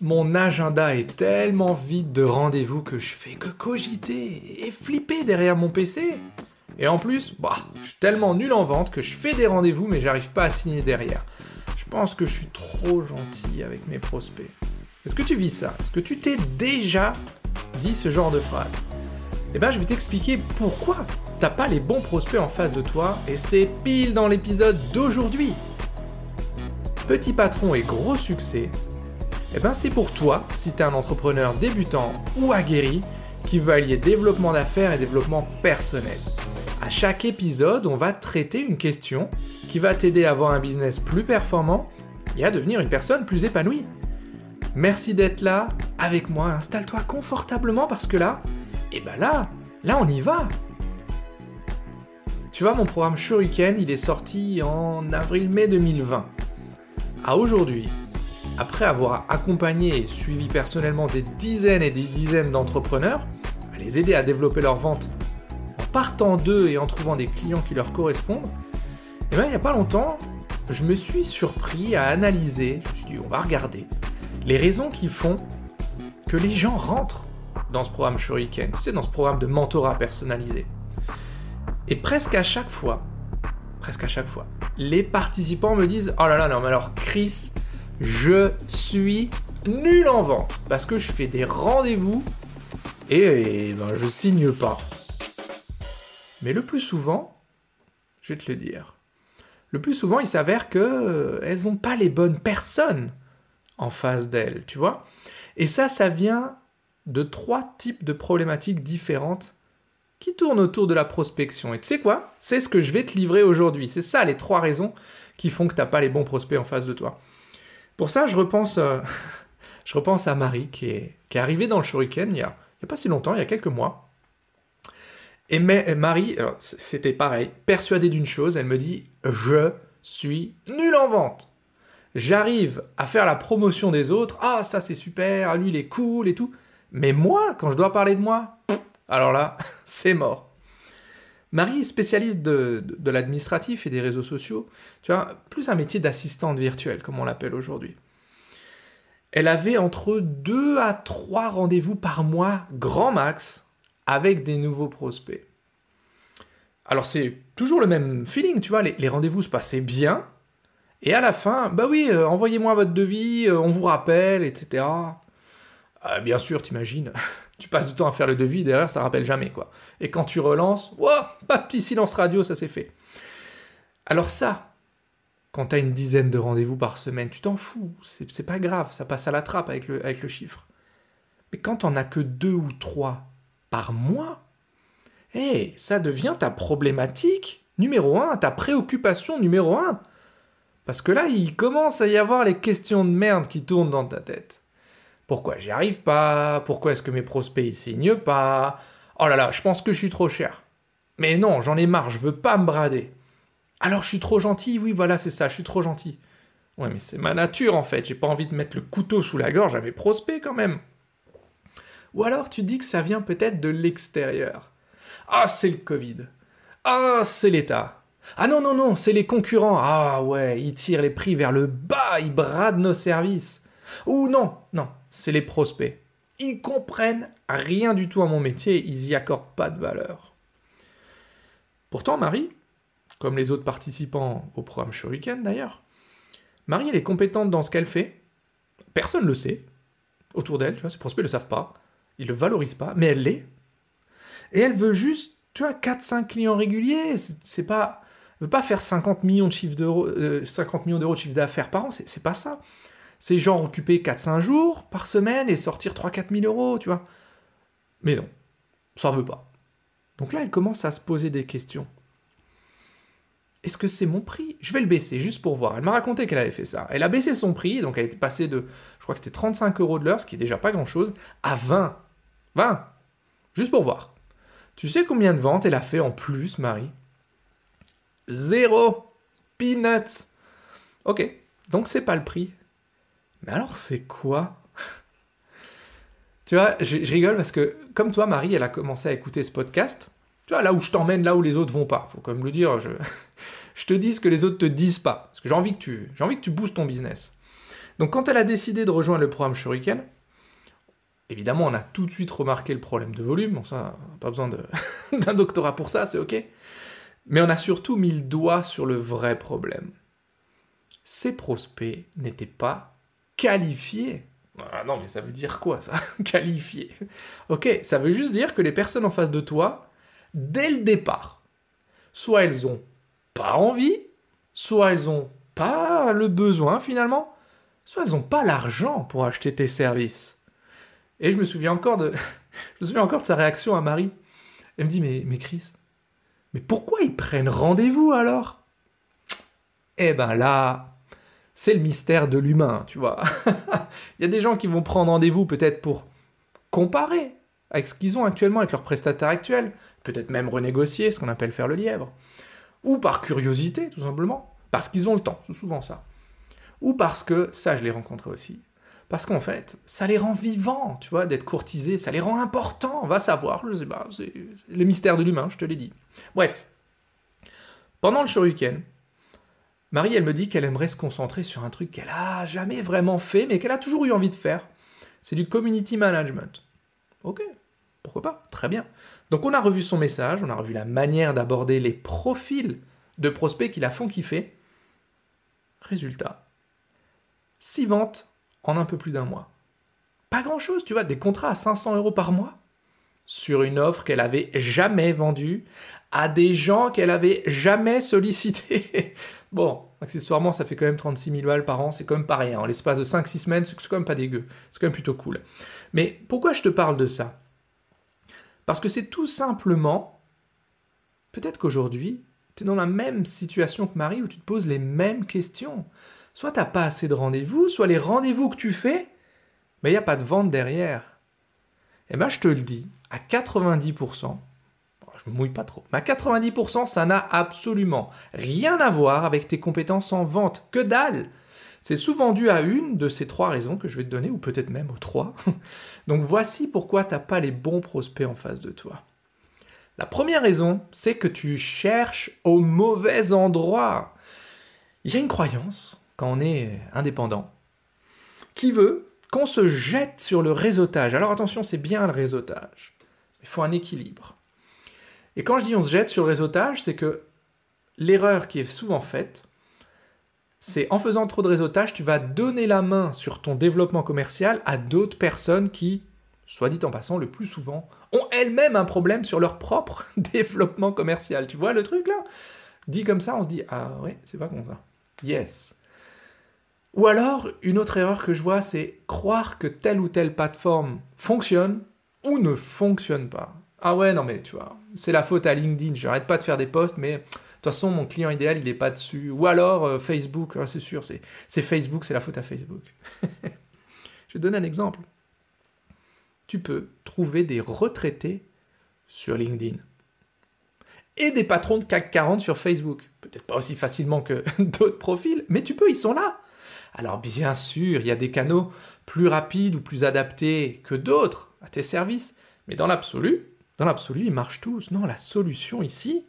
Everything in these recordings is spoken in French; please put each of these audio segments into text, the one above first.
Mon agenda est tellement vide de rendez-vous que je fais que cogiter et flipper derrière mon PC. Et en plus, bah, je suis tellement nul en vente que je fais des rendez-vous mais j'arrive pas à signer derrière. Je pense que je suis trop gentil avec mes prospects. Est-ce que tu vis ça? Est-ce que tu t'es déjà dit ce genre de phrase? Eh ben, je vais t'expliquer pourquoi t'as pas les bons prospects en face de toi et c'est pile dans l'épisode d'aujourd'hui. Petit patron et gros succès, eh ben c'est pour toi si tu es un entrepreneur débutant ou aguerri qui veut allier développement d'affaires et développement personnel. À chaque épisode, on va traiter une question qui va t'aider à avoir un business plus performant et à devenir une personne plus épanouie. Merci d'être là avec moi, installe-toi confortablement parce que là, et eh ben là, là on y va. Tu vois, mon programme Shuriken, il est sorti en avril-mai 2020. À aujourd'hui, après avoir accompagné et suivi personnellement des dizaines et des dizaines d'entrepreneurs, à les aider à développer leur vente en partant d'eux et en trouvant des clients qui leur correspondent, eh bien il n'y a pas longtemps, je me suis surpris à analyser, je me suis dit on va regarder, les raisons qui font que les gens rentrent dans ce programme Shuriken, tu sais, dans ce programme de mentorat personnalisé. Et presque à chaque fois, presque à chaque fois, les participants me disent Oh là là, non, mais alors Chris, je suis nul en vente parce que je fais des rendez-vous et, ben, je signe pas. Mais le plus souvent, je vais te le dire, le plus souvent il s'avère que euh, elles n'ont pas les bonnes personnes en face d'elles, tu vois. Et ça, ça vient de trois types de problématiques différentes qui tournent autour de la prospection. Et tu sais quoi? C'est ce que je vais te livrer aujourd'hui. C'est ça les trois raisons qui font que tu n'as pas les bons prospects en face de toi. Pour ça, je repense, euh, je repense à Marie qui est, arrivée dans le Shuriken il y, a, pas si longtemps, il y a quelques mois. Et Marie, c'était pareil, persuadée d'une chose, elle me dit Je suis nul en vente. J'arrive à faire la promotion des autres, ah ça c'est super, lui il est cool et tout. Mais moi, quand je dois parler de moi, alors là, c'est mort. Marie est spécialiste de, l'administratif et des réseaux sociaux, tu vois, plus un métier d'assistante virtuelle, comme on l'appelle aujourd'hui. Elle avait entre 2 à 3 rendez-vous par mois, grand max, avec des nouveaux prospects. Alors c'est toujours le même feeling, tu vois, les, rendez-vous se passaient bien, et à la fin, bah oui, euh, envoyez-moi votre devis, euh, on vous rappelle, etc. Ah, bien sûr, t'imagines, tu passes du temps à faire le devis, derrière ça rappelle jamais quoi. Et quand tu relances, wow, pas petit silence radio, ça c'est fait. Alors ça, quand t'as une dizaine de rendez-vous par semaine, tu t'en fous, c'est pas grave, ça passe à la trappe avec le, avec le chiffre. Mais quand t'en as que deux ou trois par mois, hé, ça devient ta problématique numéro un, ta préoccupation numéro un. Parce que là, il commence à y avoir les questions de merde qui tournent dans ta tête. Pourquoi j'y arrive pas? Pourquoi est-ce que mes prospects ils signent pas? Oh là là, je pense que je suis trop cher. Mais non, j'en ai marre, je veux pas me brader. Alors je suis trop gentil, oui voilà c'est ça, je suis trop gentil. Ouais mais c'est ma nature en fait, j'ai pas envie de mettre le couteau sous la gorge à mes prospects quand même. Ou alors tu dis que ça vient peut-être de l'extérieur. Ah c'est le Covid. Ah c'est l'État. Ah non non non, c'est les concurrents. Ah ouais, ils tirent les prix vers le bas, ils bradent nos services. Ou non, non, c'est les prospects. Ils comprennent rien du tout à mon métier, ils y accordent pas de valeur. Pourtant, Marie, comme les autres participants au programme Shuriken d'ailleurs, Marie, elle est compétente dans ce qu'elle fait. Personne ne le sait autour d'elle, tu vois, ses prospects ne le savent pas, ils le valorisent pas, mais elle l'est. Et elle veut juste, tu vois, 4-5 clients réguliers, c'est pas. Elle veut pas faire 50 millions de chiffre d'euros, 50 euh, d'euros de chiffre d'affaires par an, c'est pas ça c'est genre occuper 4-5 jours par semaine et sortir 3-4 000 euros, tu vois. Mais non, ça veut pas. Donc là, elle commence à se poser des questions. Est-ce que c'est mon prix? Je vais le baisser juste pour voir. Elle m'a raconté qu'elle avait fait ça. Elle a baissé son prix, donc elle est passée de, je crois que c'était 35 euros de l'heure, ce qui est déjà pas grand-chose, à 20. 20 Juste pour voir. Tu sais combien de ventes elle a fait en plus, Marie? Zéro Peanuts Ok, donc c'est pas le prix. Mais alors, c'est quoi? Tu vois, je, rigole parce que, comme toi, Marie, elle a commencé à écouter ce podcast. Tu vois, là où je t'emmène, là où les autres vont pas. Faut quand même le dire. Je, te dis ce que les autres te disent pas. Parce que j'ai envie que tu, j'ai boostes ton business. Donc quand elle a décidé de rejoindre le programme Shuriken, évidemment on a tout de suite remarqué le problème de volume, bon ça, pas besoin d'un doctorat pour ça, c'est ok. Mais on a surtout mis le doigt sur le vrai problème. Ces prospects n'étaient pas qualifiés. Ah non, mais ça veut dire quoi ça? Qualifiés. Ok, ça veut juste dire que les personnes en face de toi, dès le départ, soit elles ont pas envie, soit elles ont pas le besoin finalement, soit elles ont pas l'argent pour acheter tes services. Et je me souviens encore de, je me souviens encore de sa réaction à Marie. Elle me dit mais, mais Chris, mais pourquoi ils prennent rendez-vous alors? Eh ben là, c'est le mystère de l'humain, tu vois. Il y a des gens qui vont prendre rendez-vous peut-être pour comparer avec ce qu'ils ont actuellement avec leur prestataire actuel, peut-être même renégocier, ce qu'on appelle faire le lièvre, ou par curiosité, tout simplement, parce qu'ils ont le temps, c'est souvent ça, ou parce que, ça je l'ai rencontré aussi, parce qu'en fait, ça les rend vivants, tu vois, d'être courtisés, ça les rend importants, va savoir, je sais pas, c'est le mystère de l'humain, je te l'ai dit. Bref, pendant le shuriken, Marie, elle me dit qu'elle aimerait se concentrer sur un truc qu'elle a jamais vraiment fait, mais qu'elle a toujours eu envie de faire. C'est du community management. Ok, pourquoi pas Très bien. Donc on a revu son message, on a revu la manière d'aborder les profils de prospects qui la font kiffer. Résultat, 6 ventes en un peu plus d'un mois. Pas grand-chose, tu vois, des contrats à 500 euros par mois sur une offre qu'elle avait jamais vendue à des gens qu'elle avait jamais sollicités. Bon, accessoirement, ça fait quand même 36 000 balles par an, c'est quand même pas rien. En l'espace de 5-6 semaines, c'est quand même pas dégueu. C'est quand même plutôt cool. Mais pourquoi je te parle de ça? Parce que c'est tout simplement, peut-être qu'aujourd'hui, tu es dans la même situation que Marie où tu te poses les mêmes questions. Soit tu n'as pas assez de rendez-vous, soit les rendez-vous que tu fais, mais il n'y a pas de vente derrière. Eh bien, je te le dis, à 90%, je me mouille pas trop, mais à 90%, ça n'a absolument rien à voir avec tes compétences en vente. Que dalle C'est souvent dû à une de ces trois raisons que je vais te donner, ou peut-être même aux trois. Donc voici pourquoi tu n'as pas les bons prospects en face de toi. La première raison, c'est que tu cherches au mauvais endroit. Il y a une croyance, quand on est indépendant, qui veut qu'on se jette sur le réseautage. Alors attention, c'est bien le réseautage. Il faut un équilibre. Et quand je dis on se jette sur le réseautage, c'est que l'erreur qui est souvent faite, c'est en faisant trop de réseautage, tu vas donner la main sur ton développement commercial à d'autres personnes qui, soit dit en passant, le plus souvent, ont elles-mêmes un problème sur leur propre développement commercial. Tu vois le truc là? Dit comme ça, on se dit Ah ouais, c'est pas comme ça. Yes. Ou alors, une autre erreur que je vois, c'est croire que telle ou telle plateforme fonctionne ou ne fonctionne pas. Ah ouais, non mais tu vois, c'est la faute à LinkedIn, j'arrête pas de faire des posts, mais de toute façon, mon client idéal, il n'est pas dessus. Ou alors euh, Facebook, c'est sûr, c'est Facebook, c'est la faute à Facebook. Je vais donner un exemple. Tu peux trouver des retraités sur LinkedIn et des patrons de CAC 40 sur Facebook. Peut-être pas aussi facilement que d'autres profils, mais tu peux, ils sont là. Alors bien sûr, il y a des canaux plus rapides ou plus adaptés que d'autres à tes services, mais dans l'absolu, dans l'absolu, ils marchent tous. Non, la solution ici,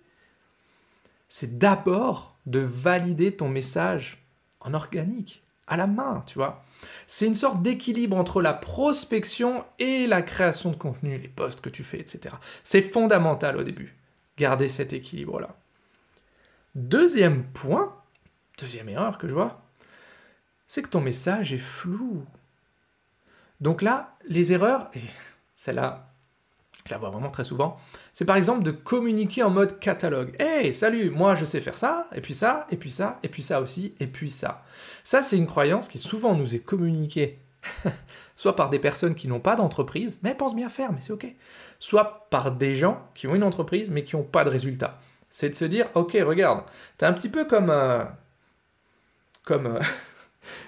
c'est d'abord de valider ton message en organique, à la main, tu vois. C'est une sorte d'équilibre entre la prospection et la création de contenu, les posts que tu fais, etc. C'est fondamental au début, garder cet équilibre-là. Deuxième point, deuxième erreur que je vois, c'est que ton message est flou. Donc là, les erreurs, et celle-là, je la vois vraiment très souvent, c'est par exemple de communiquer en mode catalogue. Hey, salut, moi je sais faire ça, et puis ça, et puis ça, et puis ça aussi, et puis ça. Ça, c'est une croyance qui souvent nous est communiquée, soit par des personnes qui n'ont pas d'entreprise, mais elles pensent bien faire, mais c'est ok, soit par des gens qui ont une entreprise, mais qui n'ont pas de résultat. C'est de se dire, ok, regarde, t'es un petit peu comme... Euh, comme... Euh,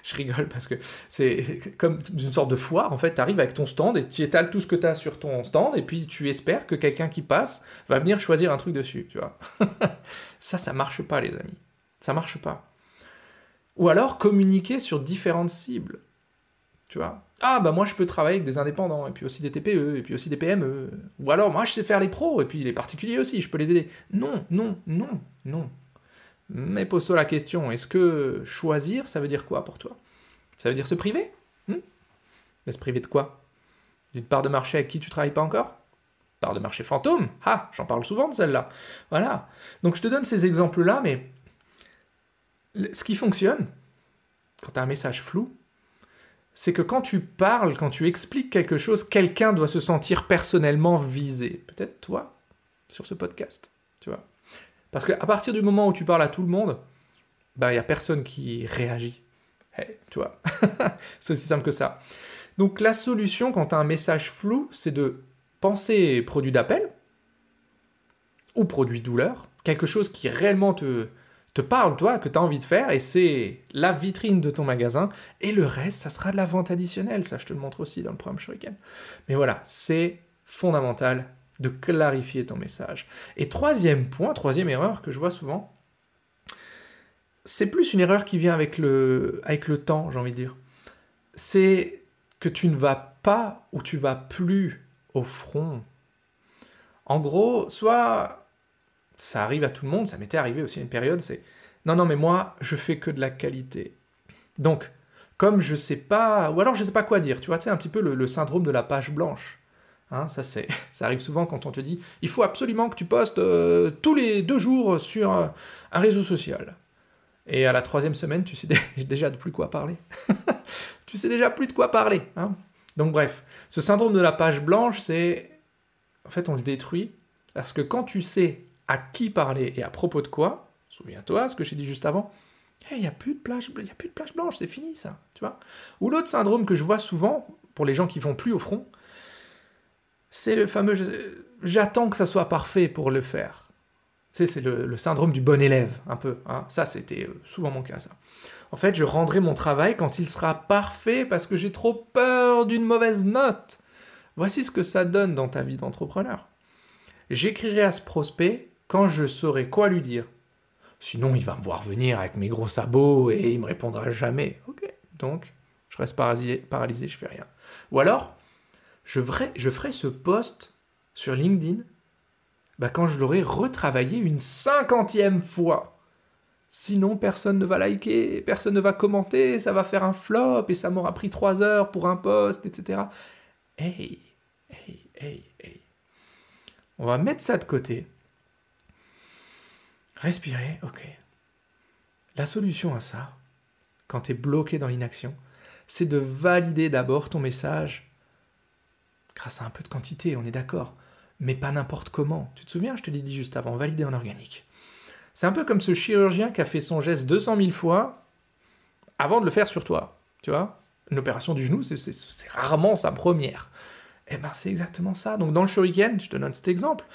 je rigole parce que c'est comme une sorte de foire. En fait, tu arrives avec ton stand et tu étales tout ce que tu as sur ton stand et puis tu espères que quelqu'un qui passe va venir choisir un truc dessus, tu vois. ça, ça marche pas, les amis. Ça marche pas. Ou alors communiquer sur différentes cibles. Tu vois. Ah, bah moi je peux travailler avec des indépendants, et puis aussi des TPE, et puis aussi des PME. Ou alors moi je sais faire les pros, et puis les particuliers aussi, je peux les aider. Non, non, non, non. Mais pose-toi la question, est-ce que choisir, ça veut dire quoi pour toi? Ça veut dire se priver? Hmm? Mais se priver de quoi? D'une part de marché avec qui tu travailles pas encore? Part de marché fantôme? Ah, j'en parle souvent de celle-là. Voilà. Donc je te donne ces exemples-là, mais ce qui fonctionne, quand tu as un message flou, c'est que quand tu parles, quand tu expliques quelque chose, quelqu'un doit se sentir personnellement visé. Peut-être toi, sur ce podcast, tu vois. Parce qu'à partir du moment où tu parles à tout le monde, bah, il n'y a personne qui réagit. tu vois. c'est aussi simple que ça. Donc la solution quand tu as un message flou, c'est de penser produit d'appel ou produit douleur, quelque chose qui réellement te, te parle, toi, que tu as envie de faire, et c'est la vitrine de ton magasin, et le reste, ça sera de la vente additionnelle, ça je te le montre aussi dans le programme Shuriken. Mais voilà, c'est fondamental de clarifier ton message. Et troisième point, troisième erreur que je vois souvent, c'est plus une erreur qui vient avec le, avec temps, j'ai envie de dire. C'est que tu ne vas pas ou tu vas plus au front. En gros, soit ça arrive à tout le monde, ça m'était arrivé aussi à une période, c'est non, non, mais moi, je fais que de la qualité. Donc, comme je sais pas, ou alors je sais pas quoi dire, tu vois, c'est un petit peu le, syndrome de la page blanche. Hein, ça, c'est, ça arrive souvent quand on te dit il faut absolument que tu postes euh, tous les deux jours sur un réseau social. Et à la troisième semaine, tu sais déjà de plus quoi parler. tu sais déjà plus de quoi parler. Hein. Donc bref, ce syndrome de la page blanche, c'est... En fait, on le détruit parce que quand tu sais à qui parler et à propos de quoi, souviens-toi ce que j'ai dit juste avant, il n'y a plus de plage, il a plus de plage blanche, c'est fini ça, tu vois? Ou l'autre syndrome que je vois souvent pour les gens qui vont plus au front, c'est le fameux j'attends que ça soit parfait pour le faire. Tu sais, c'est le, syndrome du bon élève, un peu. Hein. Ça, c'était euh, souvent mon cas. En fait, je rendrai mon travail quand il sera parfait parce que j'ai trop peur d'une mauvaise note. Voici ce que ça donne dans ta vie d'entrepreneur. J'écrirai à ce prospect quand je saurai quoi lui dire. Sinon, il va me voir venir avec mes gros sabots et il me répondra jamais. Ok, donc je reste paralysé, paralysé je fais rien. Ou alors, je ferai, ce post sur LinkedIn bah, quand je l'aurai retravaillé une cinquantième fois. Sinon, personne ne va liker, personne ne va commenter, ça va faire un flop et ça m'aura pris trois heures pour un post, etc. Hey, hey, hey, hey. On va mettre ça de côté Respirer, ok. La solution à ça, quand tu es bloqué dans l'inaction, c'est de valider d'abord ton message grâce à un peu de quantité, on est d'accord, mais pas n'importe comment. Tu te souviens, je te l'ai dit juste avant, valider en organique. C'est un peu comme ce chirurgien qui a fait son geste 200 000 fois avant de le faire sur toi. Tu vois Une opération du genou, c'est rarement sa première. Eh ben, c'est exactement ça. Donc, dans le shuriken, je te donne cet exemple.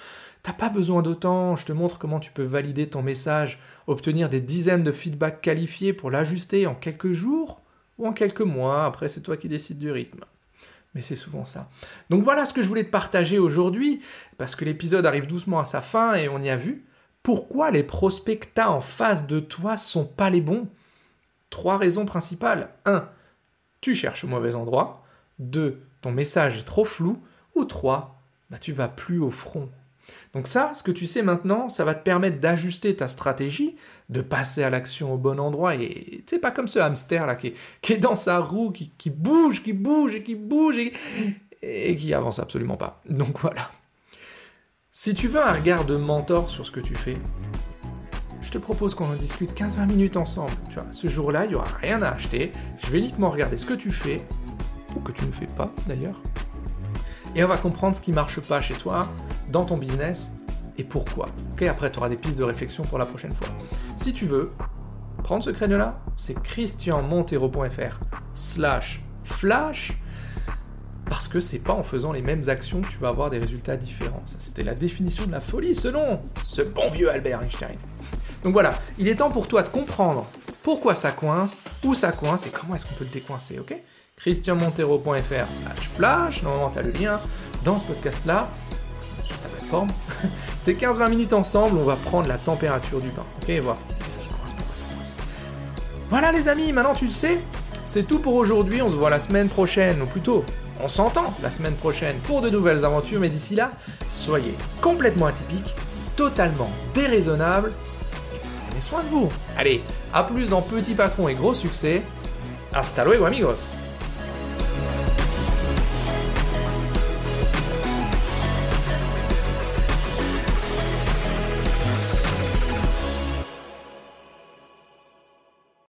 T'as pas besoin d'autant, je te montre comment tu peux valider ton message, obtenir des dizaines de feedbacks qualifiés pour l'ajuster en quelques jours ou en quelques mois, après c'est toi qui décides du rythme. Mais c'est souvent ça. Donc voilà ce que je voulais te partager aujourd'hui, parce que l'épisode arrive doucement à sa fin et on y a vu. Pourquoi les prospects que en face de toi sont pas les bons? Trois raisons principales. 1. Tu cherches au mauvais endroit. 2. Ton message est trop flou. Ou 3. Bah, tu vas plus au front donc ça, ce que tu sais maintenant, ça va te permettre d'ajuster ta stratégie, de passer à l'action au bon endroit. Et tu pas comme ce hamster là qui est, dans sa roue, qui, bouge, qui bouge et qui bouge et, et qui avance absolument pas. Donc voilà. Si tu veux un regard de mentor sur ce que tu fais, je te propose qu'on en discute 15-20 minutes ensemble. Tu vois, ce jour-là, il n'y aura rien à acheter. Je vais uniquement regarder ce que tu fais, ou que tu ne fais pas d'ailleurs, et on va comprendre ce qui marche pas chez toi, dans ton business, et pourquoi. Ok, après tu auras des pistes de réflexion pour la prochaine fois. Si tu veux, prendre ce créneau-là, c'est christianmontero.fr slash flash parce que c'est pas en faisant les mêmes actions que tu vas avoir des résultats différents. Ça, c'était la définition de la folie selon ce bon vieux Albert Einstein. Donc voilà, il est temps pour toi de comprendre pourquoi ça coince, où ça coince et comment est-ce qu'on peut le décoincer, ok? christianmontero.fr slash flash, normalement tu as le lien dans ce podcast-là, sur ta plateforme. C'est 15-20 minutes ensemble, on va prendre la température du bain, ok, voir ce qui, ce qui pourquoi ça coince. Voilà les amis, maintenant tu le sais, c'est tout pour aujourd'hui, on se voit la semaine prochaine, ou plutôt, on s'entend la semaine prochaine pour de nouvelles aventures, mais d'ici là, soyez complètement atypiques, totalement déraisonnables, et prenez soin de vous. Allez, à plus dans Petit Patron et Gros Succès, Hasta luego amigos